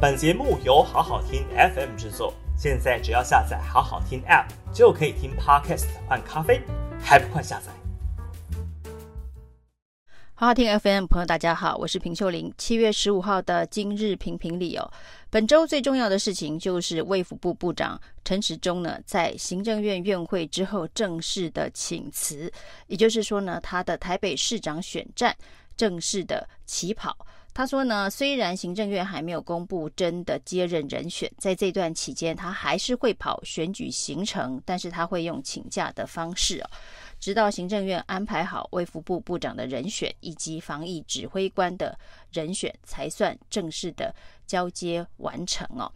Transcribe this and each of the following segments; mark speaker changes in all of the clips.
Speaker 1: 本节目由好好听 FM 制作，现在只要下载好好听 App 就可以听 Podcast 换咖啡，还不快下载？
Speaker 2: 好好听 FM 朋友，大家好，我是平秀玲。七月十五号的今日评评理哦，本周最重要的事情就是卫福部部长陈时中呢，在行政院院会之后正式的请辞，也就是说呢，他的台北市长选战正式的起跑。他说呢，虽然行政院还没有公布真的接任人选，在这段期间，他还是会跑选举行程，但是他会用请假的方式哦，直到行政院安排好卫福部部长的人选以及防疫指挥官的人选，才算正式的交接完成哦。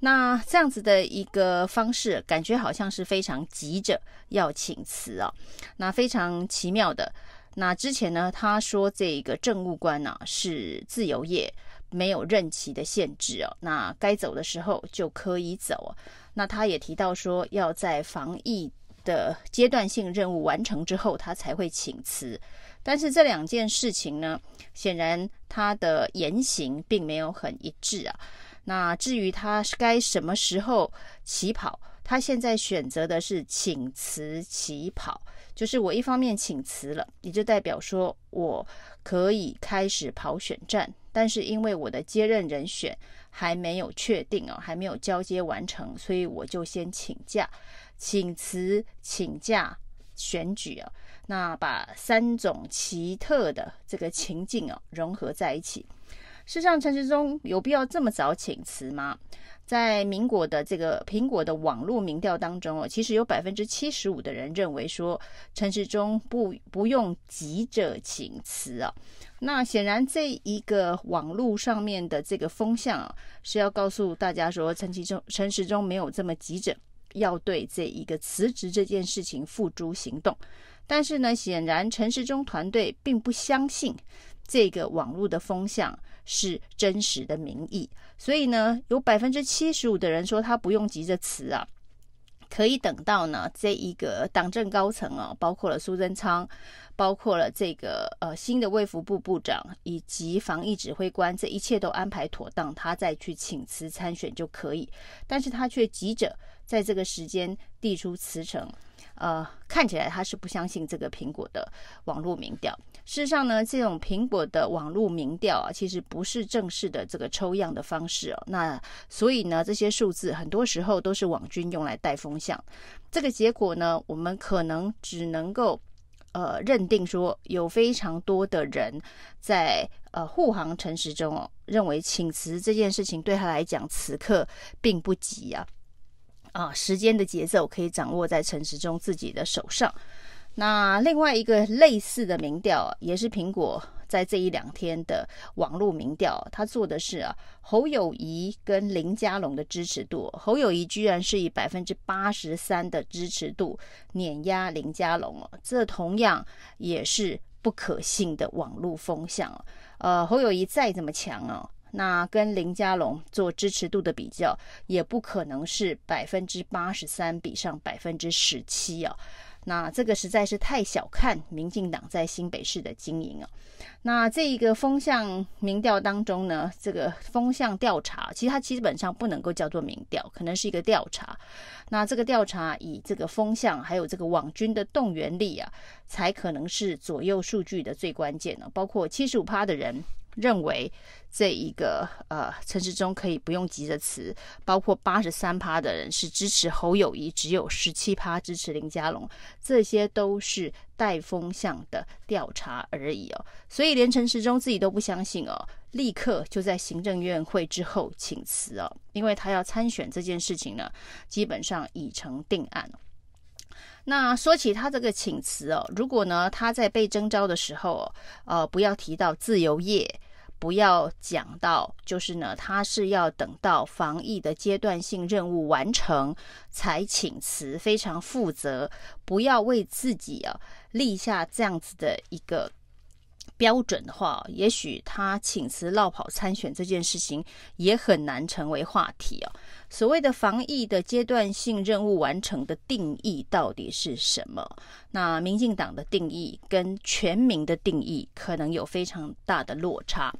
Speaker 2: 那这样子的一个方式，感觉好像是非常急着要请辞哦，那非常奇妙的。那之前呢，他说这个政务官呢、啊、是自由业，没有任期的限制哦。那该走的时候就可以走。那他也提到说，要在防疫的阶段性任务完成之后，他才会请辞。但是这两件事情呢，显然他的言行并没有很一致啊。那至于他该什么时候起跑，他现在选择的是请辞起跑。就是我一方面请辞了，也就代表说我可以开始跑选战，但是因为我的接任人选还没有确定哦，还没有交接完成，所以我就先请假、请辞、请假选举啊，那把三种奇特的这个情境啊融合在一起。事实上，陈时中有必要这么早请辞吗？在民国的这个苹果的网络民调当中哦，其实有百分之七十五的人认为说陈时中不不用急着请辞啊。那显然这一个网络上面的这个风向啊，是要告诉大家说陈时中陈时中没有这么急着要对这一个辞职这件事情付诸行动。但是呢，显然陈时中团队并不相信这个网络的风向是真实的民意，所以呢，有百分之七十五的人说他不用急着辞啊，可以等到呢这一个党政高层啊，包括了苏贞昌，包括了这个呃新的卫福部部长以及防疫指挥官，这一切都安排妥当，他再去请辞参选就可以，但是他却急着在这个时间递出辞呈。呃，看起来他是不相信这个苹果的网络民调。事实上呢，这种苹果的网络民调啊，其实不是正式的这个抽样的方式哦。那所以呢，这些数字很多时候都是网军用来带风向。这个结果呢，我们可能只能够呃认定说，有非常多的人在呃护航陈时中哦，认为请辞这件事情对他来讲此刻并不急啊。啊，时间的节奏可以掌握在陈时中自己的手上。那另外一个类似的民调，也是苹果在这一两天的网络民调，他做的是啊，侯友宜跟林佳龙的支持度，侯友宜居然是以百分之八十三的支持度碾压林佳龙哦，这同样也是不可信的网络风向哦。呃，侯友宜再怎么强哦。那跟林佳龙做支持度的比较，也不可能是百分之八十三比上百分之十七啊。那这个实在是太小看民进党在新北市的经营啊。那这一个风向民调当中呢，这个风向调查，其实它基本上不能够叫做民调，可能是一个调查。那这个调查以这个风向还有这个网军的动员力啊，才可能是左右数据的最关键呢。包括七十五趴的人。认为这一个呃陈时中可以不用急着辞，包括八十三趴的人是支持侯友宜，只有十七趴支持林佳龙，这些都是带风向的调查而已哦。所以连陈时中自己都不相信哦，立刻就在行政院会之后请辞哦，因为他要参选这件事情呢，基本上已成定案。那说起他这个请辞哦，如果呢他在被征召的时候，呃，不要提到自由业，不要讲到就是呢他是要等到防疫的阶段性任务完成才请辞，非常负责，不要为自己啊立下这样子的一个。标准的话，也许他请辞落跑参选这件事情也很难成为话题哦。所谓的防疫的阶段性任务完成的定义到底是什么？那民进党的定义跟全民的定义可能有非常大的落差。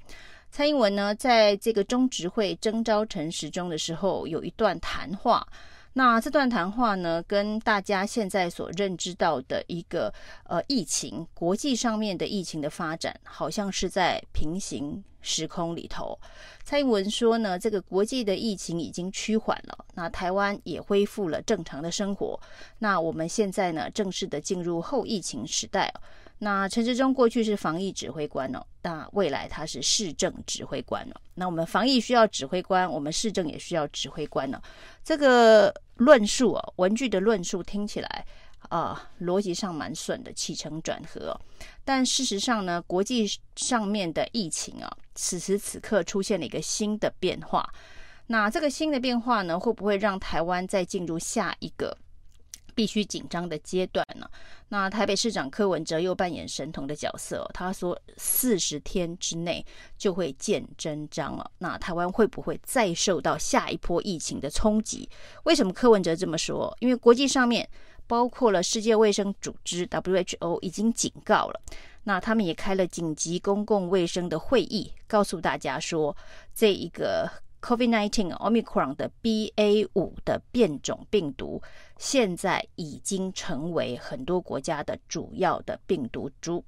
Speaker 2: 蔡英文呢，在这个中执会征召陈时中的时候，有一段谈话。那这段谈话呢，跟大家现在所认知到的一个呃疫情，国际上面的疫情的发展，好像是在平行时空里头。蔡英文说呢，这个国际的疫情已经趋缓了，那台湾也恢复了正常的生活。那我们现在呢，正式的进入后疫情时代。那陈时中过去是防疫指挥官哦，那未来他是市政指挥官哦。那我们防疫需要指挥官，我们市政也需要指挥官呢。这个论述哦，文句的论述听起来啊，逻辑上蛮顺的，起承转合。但事实上呢，国际上面的疫情啊，此时此刻出现了一个新的变化。那这个新的变化呢，会不会让台湾再进入下一个？必须紧张的阶段呢。那台北市长柯文哲又扮演神童的角色，他说四十天之内就会见真章了。那台湾会不会再受到下一波疫情的冲击？为什么柯文哲这么说？因为国际上面包括了世界卫生组织 WHO 已经警告了，那他们也开了紧急公共卫生的会议，告诉大家说这一个。COVID-19 Omicron 的 BA 五的变种病毒，现在已经成为很多国家的主要的病毒株，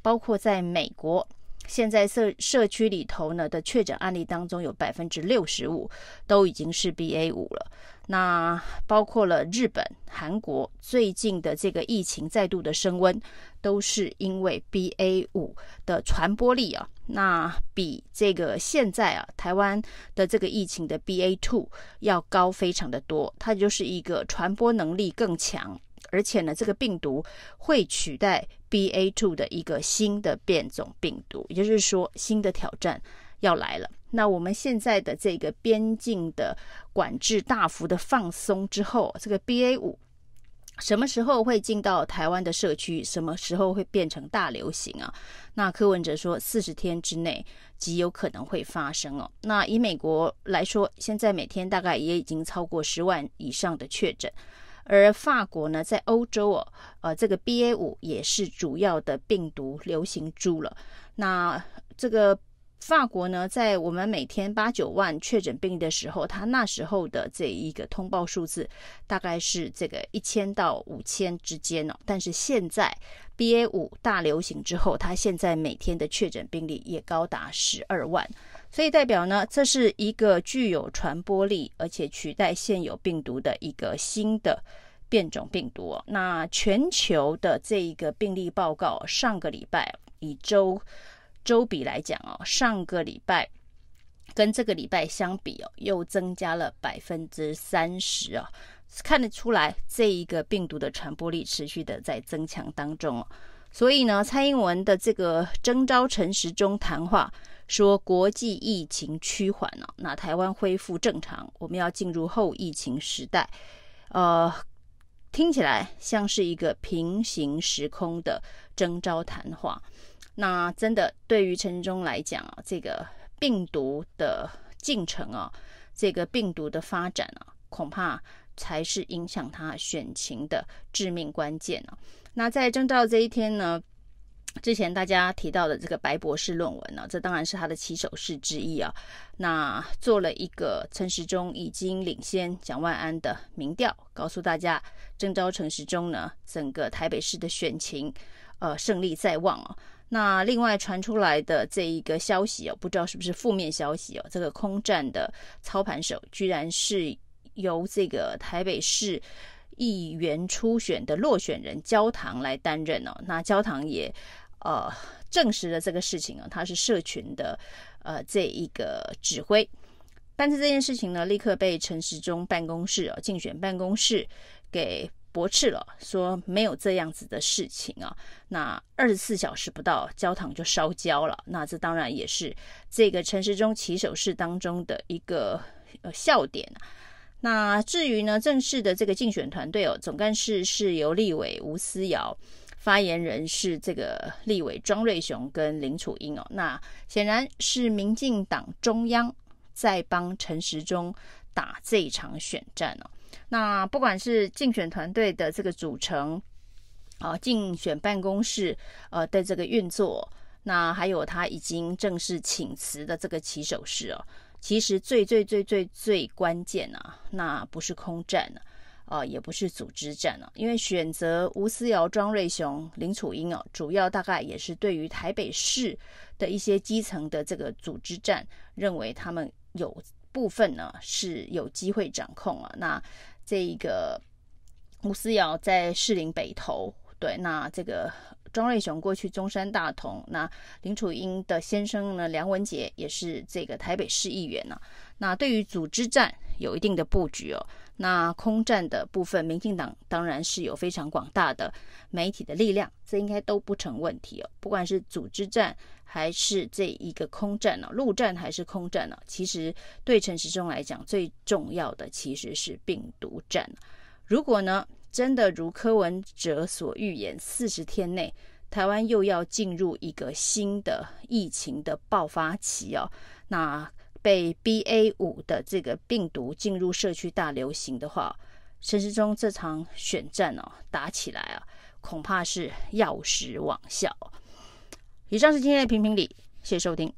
Speaker 2: 包括在美国，现在社社区里头呢的确诊案例当中，有百分之六十五都已经是 BA 五了。那包括了日本、韩国最近的这个疫情再度的升温，都是因为 BA 五的传播力啊，那比这个现在啊台湾的这个疫情的 BA two 要高非常的多，它就是一个传播能力更强，而且呢这个病毒会取代 BA two 的一个新的变种病毒，也就是说新的挑战要来了。那我们现在的这个边境的管制大幅的放松之后，这个 BA 五什么时候会进到台湾的社区？什么时候会变成大流行啊？那柯文哲说，四十天之内极有可能会发生哦。那以美国来说，现在每天大概也已经超过十万以上的确诊，而法国呢，在欧洲哦，呃，这个 BA 五也是主要的病毒流行株了。那这个。法国呢，在我们每天八九万确诊病例的时候，它那时候的这一个通报数字大概是这个一千到五千之间哦。但是现在 BA 五大流行之后，它现在每天的确诊病例也高达十二万，所以代表呢，这是一个具有传播力而且取代现有病毒的一个新的变种病毒。那全球的这一个病例报告，上个礼拜以周。周比来讲哦，上个礼拜跟这个礼拜相比哦，又增加了百分之三十哦，看得出来这一个病毒的传播力持续的在增强当中哦。所以呢，蔡英文的这个征召陈时中谈话说，国际疫情趋缓了，那台湾恢复正常，我们要进入后疫情时代，呃，听起来像是一个平行时空的征召谈话。那真的对于陈时中来讲啊，这个病毒的进程啊，这个病毒的发展啊，恐怕才是影响他选情的致命关键啊。那在征召这一天呢，之前大家提到的这个白博士论文呢，这当然是他的起手式之一啊。那做了一个陈时中已经领先蒋万安的民调，告诉大家征召陈时中呢，整个台北市的选情呃胜利在望啊。那另外传出来的这一个消息哦，不知道是不是负面消息哦？这个空战的操盘手居然是由这个台北市议员初选的落选人焦糖来担任哦。那焦糖也呃证实了这个事情哦，他是社群的呃这一个指挥，但是这件事情呢，立刻被陈时中办公室哦竞选办公室给。驳斥了，说没有这样子的事情啊。那二十四小时不到，焦糖就烧焦了。那这当然也是这个陈时中起手式当中的一个呃笑点。那至于呢，正式的这个竞选团队哦，总干事是由立委吴思瑶，发言人是这个立委庄瑞雄跟林楚英哦。那显然是民进党中央在帮陈时中打这一场选战哦。那不管是竞选团队的这个组成，啊，竞选办公室呃的这个运作，那还有他已经正式请辞的这个起手式哦。其实最最最最最关键啊，那不是空战啊，啊，也不是组织战啊，因为选择吴思瑶、庄瑞雄、林楚英哦，主要大概也是对于台北市的一些基层的这个组织战，认为他们有部分呢是有机会掌控啊。那这一个吴思瑶在士林北投，对，那这个。庄瑞雄过去中山大同，那林楚英的先生呢？梁文杰也是这个台北市议员呢、那对于组织战有一定的布局哦。那空战的部分，民进党当然是有非常广大的媒体的力量，这应该都不成问题哦。不管是组织战还是这一个空战呢、陆战还是空战呢、其实对陈时中来讲，最重要的其实是病毒战。如果呢？真的如柯文哲所预言，四十天内台湾又要进入一个新的疫情的爆发期哦。那被 BA 五的这个病毒进入社区大流行的话，陈时中这场选战哦打起来啊，恐怕是药石罔效。以上是今天的评评理，谢谢收听。